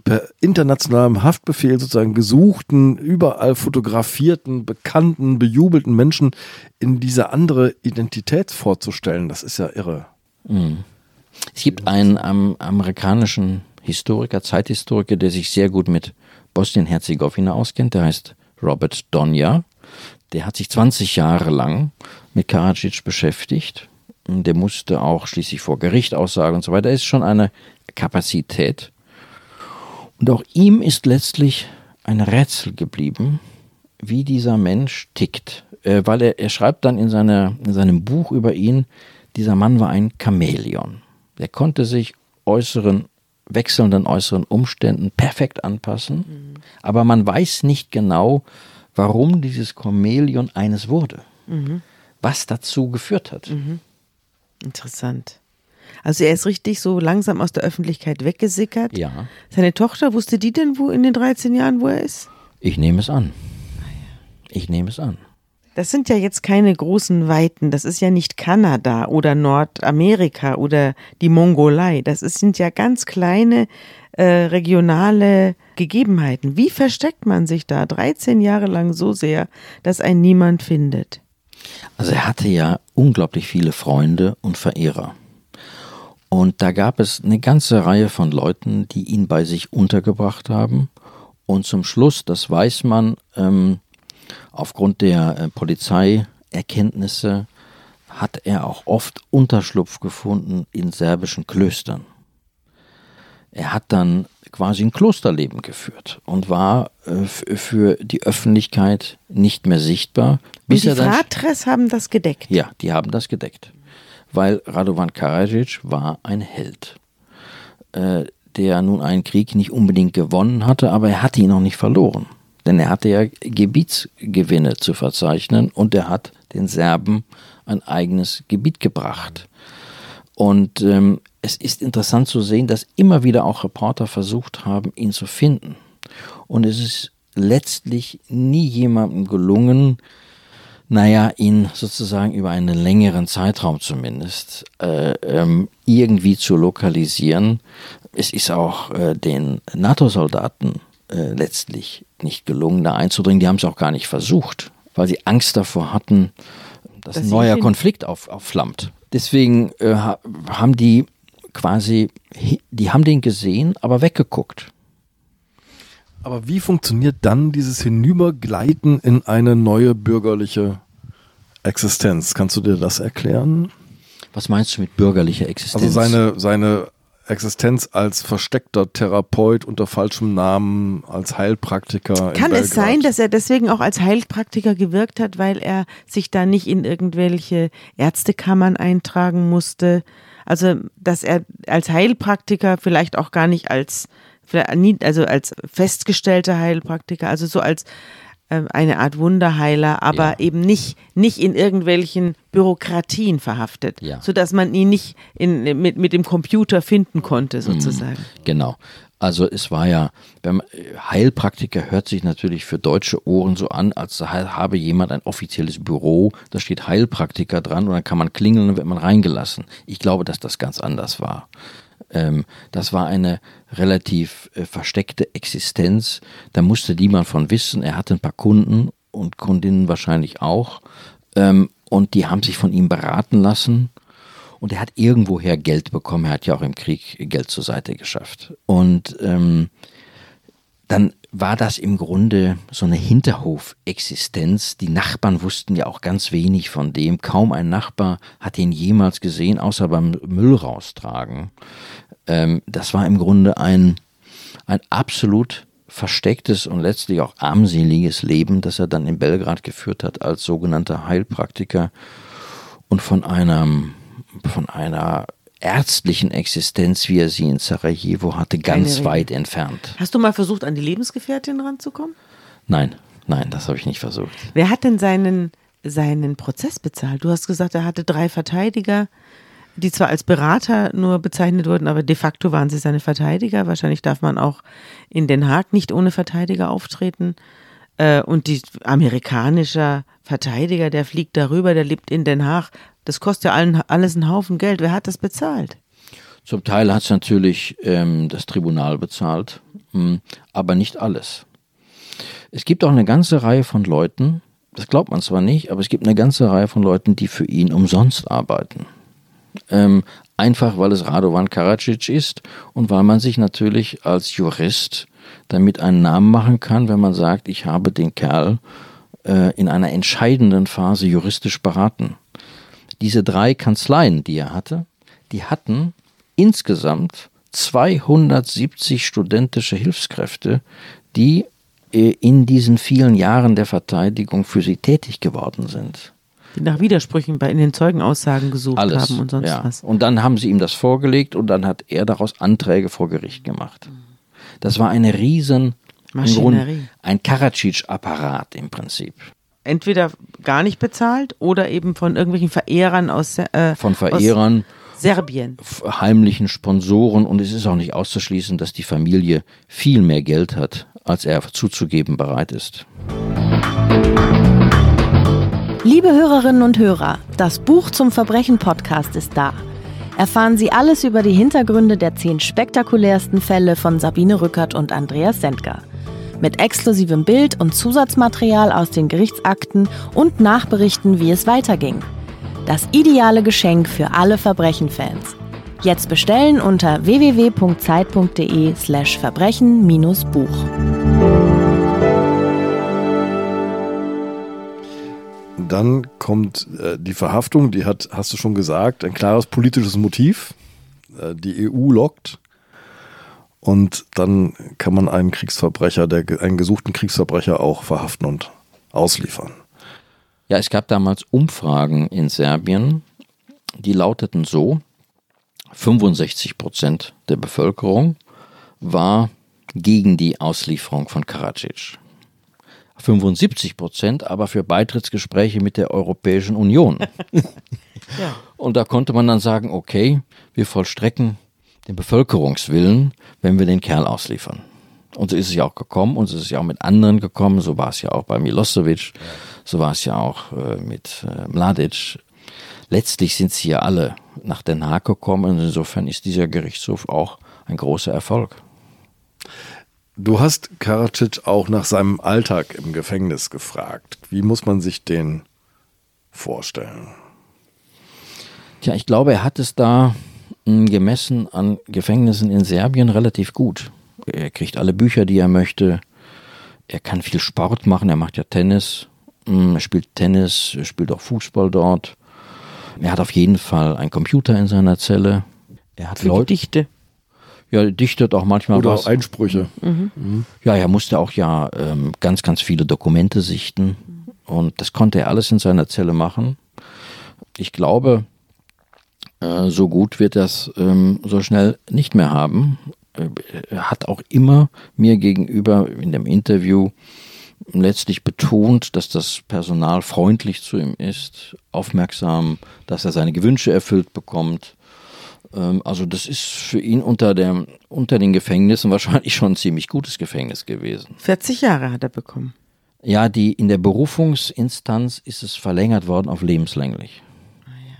per internationalem Haftbefehl sozusagen gesuchten, überall fotografierten, bekannten, bejubelten Menschen in diese andere Identität vorzustellen. Das ist ja irre. Es gibt einen am, amerikanischen Historiker, Zeithistoriker, der sich sehr gut mit Bosnien-Herzegowina auskennt. Der heißt Robert Donja. Der hat sich 20 Jahre lang mit Karadzic beschäftigt. Der musste auch schließlich vor Gericht aussagen und so weiter. Da ist schon eine Kapazität. Und auch ihm ist letztlich ein Rätsel geblieben, wie dieser Mensch tickt. Äh, weil er, er schreibt dann in, seiner, in seinem Buch über ihn, dieser Mann war ein Chamäleon. Der konnte sich äußeren, wechselnden äußeren Umständen perfekt anpassen, aber man weiß nicht genau, warum dieses Chamäleon eines wurde. Was dazu geführt hat. Interessant. Also er ist richtig so langsam aus der Öffentlichkeit weggesickert. Ja, Seine Tochter, wusste die denn, wo in den 13 Jahren, wo er ist? ich nehme es an. Ich nehme es an. Das sind ja jetzt keine großen Weiten. Das ist ja nicht Kanada oder Nordamerika oder die Mongolei. Das sind ja ganz kleine äh, regionale Gegebenheiten. Wie versteckt man sich da 13 Jahre lang so sehr, dass ein niemand findet? Also er hatte ja unglaublich viele Freunde und Verehrer. Und da gab es eine ganze Reihe von Leuten, die ihn bei sich untergebracht haben. Und zum Schluss, das weiß man, ähm, aufgrund der äh, Polizeierkenntnisse hat er auch oft Unterschlupf gefunden in serbischen Klöstern. Er hat dann quasi ein Klosterleben geführt und war äh, für die Öffentlichkeit nicht mehr sichtbar. Und die Fratres haben das gedeckt. ja, die haben das gedeckt. Weil Radovan Karadzic war ein Held, äh, der nun einen Krieg nicht unbedingt gewonnen hatte, aber er hatte ihn noch nicht verloren. Denn er hatte ja Gebietsgewinne zu verzeichnen und er hat den Serben ein eigenes Gebiet gebracht. Und ähm, es ist interessant zu sehen, dass immer wieder auch Reporter versucht haben, ihn zu finden. Und es ist letztlich nie jemandem gelungen, naja, ihn sozusagen über einen längeren Zeitraum zumindest äh, ähm, irgendwie zu lokalisieren. Es ist auch äh, den NATO-Soldaten äh, letztlich nicht gelungen, da einzudringen. Die haben es auch gar nicht versucht, weil sie Angst davor hatten, dass, Dass ein neuer Konflikt auf, aufflammt. Deswegen äh, ha- haben die quasi, die haben den gesehen, aber weggeguckt. Aber wie funktioniert dann dieses Hinübergleiten in eine neue bürgerliche Existenz? Kannst du dir das erklären? Was meinst du mit bürgerlicher Existenz? Also seine, seine Existenz als versteckter Therapeut unter falschem Namen, als Heilpraktiker. in Kann es sein, dass er deswegen auch als Heilpraktiker gewirkt hat, weil er sich da nicht in irgendwelche Ärztekammern eintragen musste? Also, dass er als Heilpraktiker vielleicht auch gar nicht als, also als festgestellter Heilpraktiker, also so als ähm, eine Art Wunderheiler, aber Ja. eben nicht, nicht in irgendwelchen Bürokratien verhaftet, Ja. sodass man ihn nicht in, mit, mit dem Computer finden konnte, sozusagen. Genau. Also es war ja, man, Heilpraktiker hört sich natürlich für deutsche Ohren so an, als habe jemand ein offizielles Büro, da steht Heilpraktiker dran und dann kann man klingeln und wird man reingelassen. Ich glaube, dass das ganz anders war. Ähm, das war eine relativ äh, versteckte Existenz. Da musste niemand von wissen. Er hatte ein paar Kunden und Kundinnen wahrscheinlich auch. Ähm, und die haben sich von ihm beraten lassen. Und er hat irgendwoher Geld bekommen. Er hat ja auch im Krieg Geld zur Seite geschafft. Und ähm, dann war das im Grunde so eine Hinterhofexistenz. Die Nachbarn wussten ja auch ganz wenig von dem. Kaum ein Nachbar hat ihn jemals gesehen, außer beim Müll raustragen. Ähm, das war im Grunde ein, ein absolut verstecktes und letztlich auch armseliges Leben, das er dann in Belgrad geführt hat als sogenannter Heilpraktiker und von einem von einer ärztlichen Existenz, wie er sie in Sarajevo hatte, ganz weit entfernt. Hast du mal versucht, an die Lebensgefährtin ranzukommen? Nein, nein, das habe ich nicht versucht. Wer hat denn seinen, seinen Prozess bezahlt? Du hast gesagt, er hatte drei Verteidiger, die zwar als Berater nur bezeichnet wurden, aber de facto waren sie seine Verteidiger. Wahrscheinlich darf man auch in Den Haag nicht ohne Verteidiger auftreten. Äh, und die amerikanischer Verteidiger, der fliegt darüber, der lebt in Den Haag. Das kostet ja allen, alles einen Haufen Geld. Wer hat das bezahlt? Zum Teil hat es natürlich ähm, das Tribunal bezahlt, mh, hm, aber nicht alles. Es gibt auch eine ganze Reihe von Leuten, das glaubt man zwar nicht, aber es gibt eine ganze Reihe von Leuten, die für ihn umsonst arbeiten. Ähm, einfach weil es Radovan Karadzic ist und weil man sich natürlich als Jurist damit einen Namen machen kann, wenn man sagt, ich habe den Kerl äh, in einer entscheidenden Phase juristisch beraten. Diese drei Kanzleien, die er hatte, die hatten insgesamt 270 studentische Hilfskräfte, die äh, in diesen vielen Jahren der Verteidigung für sie tätig geworden sind. Die nach Widersprüchen bei in den Zeugenaussagen gesucht Alles, haben und sonst ja. was. Und dann haben sie ihm das vorgelegt und dann hat er daraus Anträge vor Gericht gemacht. Das war eine riesen Maschinerie. ein Karadzic-Apparat im Prinzip entweder gar nicht bezahlt oder eben von irgendwelchen Verehrern aus, äh, von Verehrern, aus Serbien, heimlichen Sponsoren und es ist auch nicht auszuschließen, dass die Familie viel mehr Geld hat, als er zuzugeben bereit ist. Liebe Hörerinnen und Hörer, das Buch zum Verbrechen Podcast ist da. Erfahren Sie alles über die Hintergründe der zehn spektakulärsten Fälle von Sabine Rückert und Andreas Sendker mit exklusivem Bild und Zusatzmaterial aus den Gerichtsakten und Nachberichten, wie es weiterging. Das ideale Geschenk für alle Verbrechenfans. Jetzt bestellen unter www.zeit.de/slash verbrechen-buch. Dann kommt äh, die Verhaftung, die hat, hast du schon gesagt, ein klares politisches Motiv. Äh, die EU lockt. Und dann kann man einen Kriegsverbrecher, der, einen gesuchten Kriegsverbrecher auch verhaften und ausliefern. Ja, es gab damals Umfragen in Serbien, die lauteten so, 65 Prozent der Bevölkerung war gegen die Auslieferung von Karadzic. 75 Prozent aber für Beitrittsgespräche mit der Europäischen Union. *laughs* ja. Und da konnte man dann sagen, okay, wir vollstrecken den Bevölkerungswillen, wenn wir den Kerl ausliefern. Und so ist es ja auch gekommen und so ist es ja auch mit anderen gekommen. So war es ja auch bei Milosevic, so war es ja auch äh, mit äh, Mladic. Letztlich sind sie ja alle nach Den Haag gekommen und insofern ist dieser Gerichtshof auch ein großer Erfolg. Du hast Karadzic auch nach seinem Alltag im Gefängnis gefragt. Wie muss man sich den vorstellen? Tja, ich glaube, er hat es da gemessen an Gefängnissen in Serbien relativ gut. Er kriegt alle Bücher, die er möchte. Er kann viel Sport machen. Er macht ja Tennis. Er spielt Tennis, er spielt auch Fußball dort. Er hat auf jeden Fall einen Computer in seiner Zelle. Er hat Für Leute. Dichte. Ja, dichtet auch manchmal Oder was. Einsprüche. Mhm. Mhm. Ja, er musste auch ja ähm, ganz, ganz viele Dokumente sichten. Und das konnte er alles in seiner Zelle machen. Ich glaube, äh, so gut wird das ähm, so schnell nicht mehr haben. Äh, er hat auch immer mir gegenüber in dem Interview letztlich betont, dass das Personal freundlich zu ihm ist, aufmerksam, dass er seine Gewünsche erfüllt bekommt. Ähm, also das ist für ihn unter, der, unter den Gefängnissen *laughs* wahrscheinlich schon ein ziemlich gutes Gefängnis gewesen. 40 Jahre hat er bekommen. Ja, die, in der Berufungsinstanz ist es verlängert worden auf lebenslänglich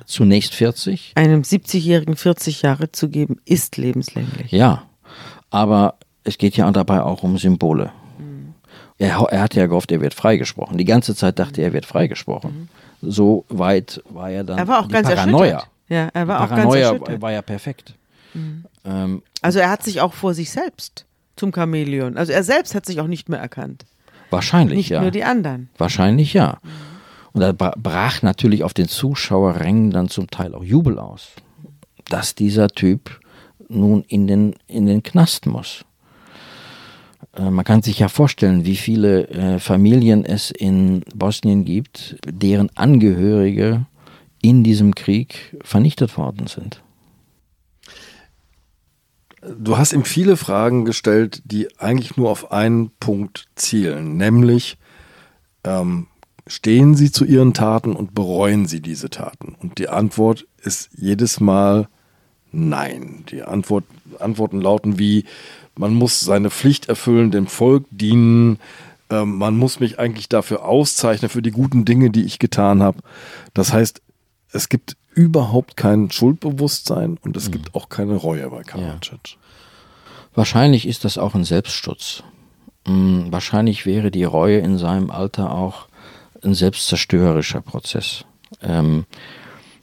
zunächst 40. Einem 70-Jährigen 40 Jahre zu geben, ist lebenslänglich. Ja, aber es geht ja dabei auch um Symbole. Mhm. Er, er hat ja gehofft, er wird freigesprochen. Die ganze Zeit dachte er, er wird freigesprochen. Mhm. So weit war er dann. Er war auch ganz Paranoia. erschüttert. Ja, er war die auch ganz Paranoia erschüttert. war ja perfekt. Mhm. Ähm, Also er hat sich auch vor sich selbst zum Chamäleon. Also er selbst hat sich auch nicht mehr erkannt. wahrscheinlich, Nicht ja. nur die anderen. Wahrscheinlich ja. Und da bra- brach natürlich auf den Zuschauerrängen dann zum Teil auch Jubel aus, dass dieser Typ nun in den, in den Knast muss. Äh, Man kann sich ja vorstellen, wie viele äh, Familien es in Bosnien gibt, deren Angehörige in diesem Krieg vernichtet worden sind. Du hast ihm viele Fragen gestellt, die eigentlich nur auf einen Punkt zielen, nämlich ähm, stehen sie zu ihren Taten und bereuen sie diese Taten? Und die Antwort ist jedes Mal nein. Die Antwort, Antworten lauten wie, man muss seine Pflicht erfüllen, dem Volk dienen, ähm, man muss mich eigentlich dafür auszeichnen, für die guten Dinge, die ich getan habe. Das heißt, es gibt überhaupt kein Schuldbewusstsein und es gibt auch keine Reue bei Karadzic. Wahrscheinlich ist das auch ein Selbstschutz. Mm, Wahrscheinlich wäre die Reue in seinem Alter auch ein selbstzerstörerischer Prozess. Ähm,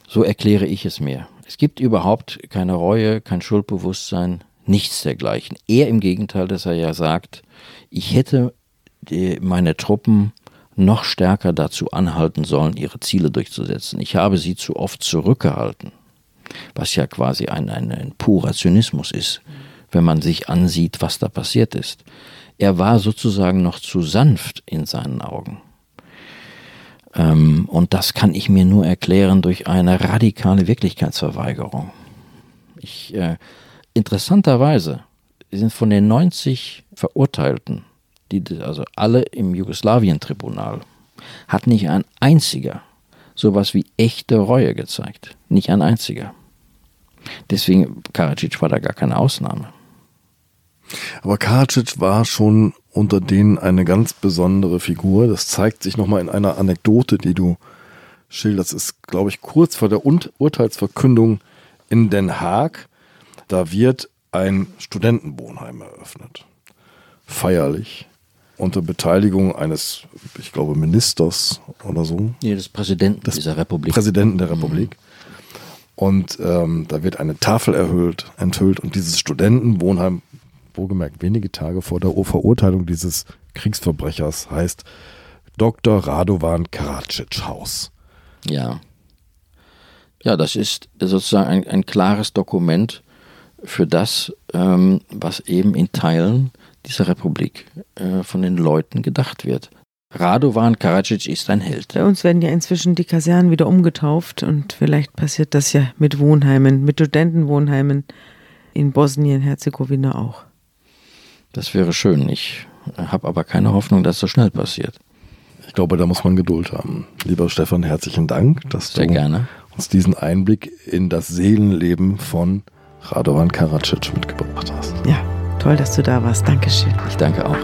so erkläre ich es mir. Es gibt überhaupt keine Reue, kein Schuldbewusstsein, nichts dergleichen. Eher im Gegenteil, dass er ja sagt, ich hätte die, meine Truppen noch stärker dazu anhalten sollen, ihre Ziele durchzusetzen. Ich habe sie zu oft zurückgehalten, was ja quasi ein, ein, ein purer Zynismus ist, wenn man sich ansieht, was da passiert ist. Er war sozusagen noch zu sanft in seinen Augen. Ähm, und das kann ich mir nur erklären durch eine radikale Wirklichkeitsverweigerung. Ich, äh, interessanterweise sind von den 90 Verurteilten, die, also alle im Jugoslawien-Tribunal, hat nicht ein einziger sowas wie echte Reue gezeigt. Nicht ein einziger. Deswegen, Karadzic war da gar keine Ausnahme. Aber Karadzic war schon unter denen eine ganz besondere Figur. Das zeigt sich nochmal in einer Anekdote, die du schilderst. Das ist, glaube ich, kurz vor der Un Urteilsverkündung in Den Haag. Da wird ein Studentenwohnheim eröffnet. Feierlich. Unter Beteiligung eines, ich glaube, Ministers oder so. Nee, des Präsidenten Des dieser Republik. Präsidenten der Republik. Und ähm, da wird eine Tafel erhöht, enthüllt und dieses Studentenwohnheim, wohlgemerkt wenige Tage vor der Verurteilung dieses Kriegsverbrechers, heißt Dr. Radovan Karadzic Haus. Ja. Ja, das ist sozusagen ein, ein klares Dokument für das, ähm, was eben in Teilen dieser Republik äh, von den Leuten gedacht wird. Radovan Karadzic ist ein Held. Bei uns werden ja inzwischen die Kasernen wieder umgetauft und vielleicht passiert das ja mit Wohnheimen, mit Studentenwohnheimen in Bosnien-Herzegowina auch. Das wäre schön. Ich habe aber keine Hoffnung, dass das schnell passiert. Ich glaube, da muss man Geduld haben. Lieber Stefan, herzlichen Dank, dass Sehr du gerne. uns diesen Einblick in das Seelenleben von Radovan Karadzic mitgebracht hast. Ja, toll, dass du da warst. Dankeschön. Ich danke auch.